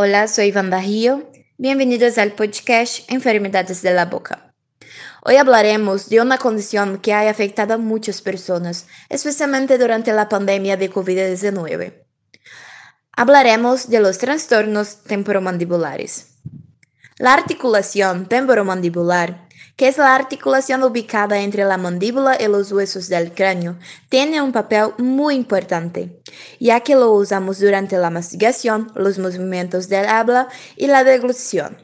Hola, soy Wanda Rio. Bienvenidos al podcast Enfermedades de la Boca. Hoy hablaremos de una condición que ha afectado a muchas personas, especialmente durante la pandemia de COVID-19. Hablaremos de los trastornos temporomandibulares. La articulación temporomandibular que es la articulación ubicada entre la mandíbula y los huesos del cráneo, tiene un papel muy importante, ya que lo usamos durante la mastigación, los movimientos del habla y la deglución.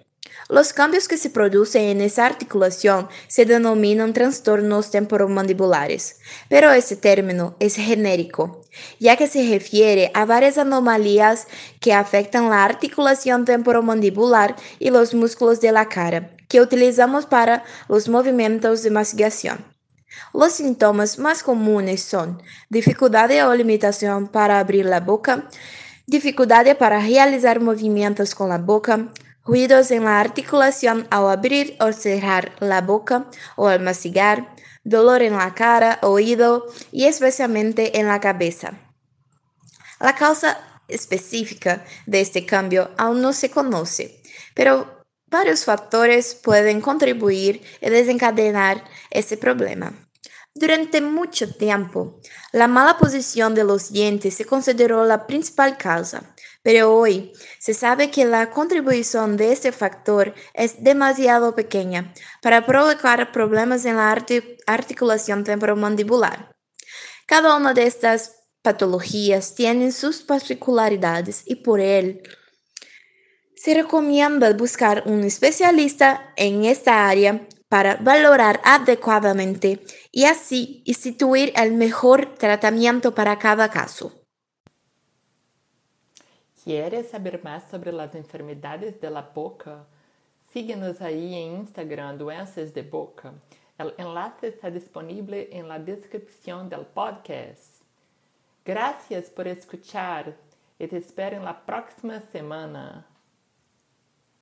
Los cambios que se producen en esa articulación se denominan trastornos temporomandibulares, pero ese término es genérico, ya que se refiere a varias anomalías que afectan la articulación temporomandibular y los músculos de la cara, que utilizamos para los movimientos de mastigación. Los síntomas más comunes son dificultad o limitación para abrir la boca, dificultad para realizar movimientos con la boca, ruidos en la articulación al abrir o cerrar la boca o al mastigar, dolor en la cara, oído y especialmente en la cabeza. La causa específica de este cambio aún no se conoce, pero Varios factores pueden contribuir y desencadenar ese problema. Durante mucho tiempo, la mala posición de los dientes se consideró la principal causa, pero hoy se sabe que la contribución de este factor es demasiado pequeña para provocar problemas en la articulación temporomandibular. Cada una de estas patologías tiene sus particularidades y por ello se recomienda buscar un especialista en esta área para valorar adecuadamente y así instituir el mejor tratamiento para cada caso. ¿Quieres saber más sobre las enfermedades de la boca? Síguenos ahí en Instagram Doenças de Boca. El enlace está disponible en la descripción del podcast. Gracias por escuchar y te espero en la próxima semana.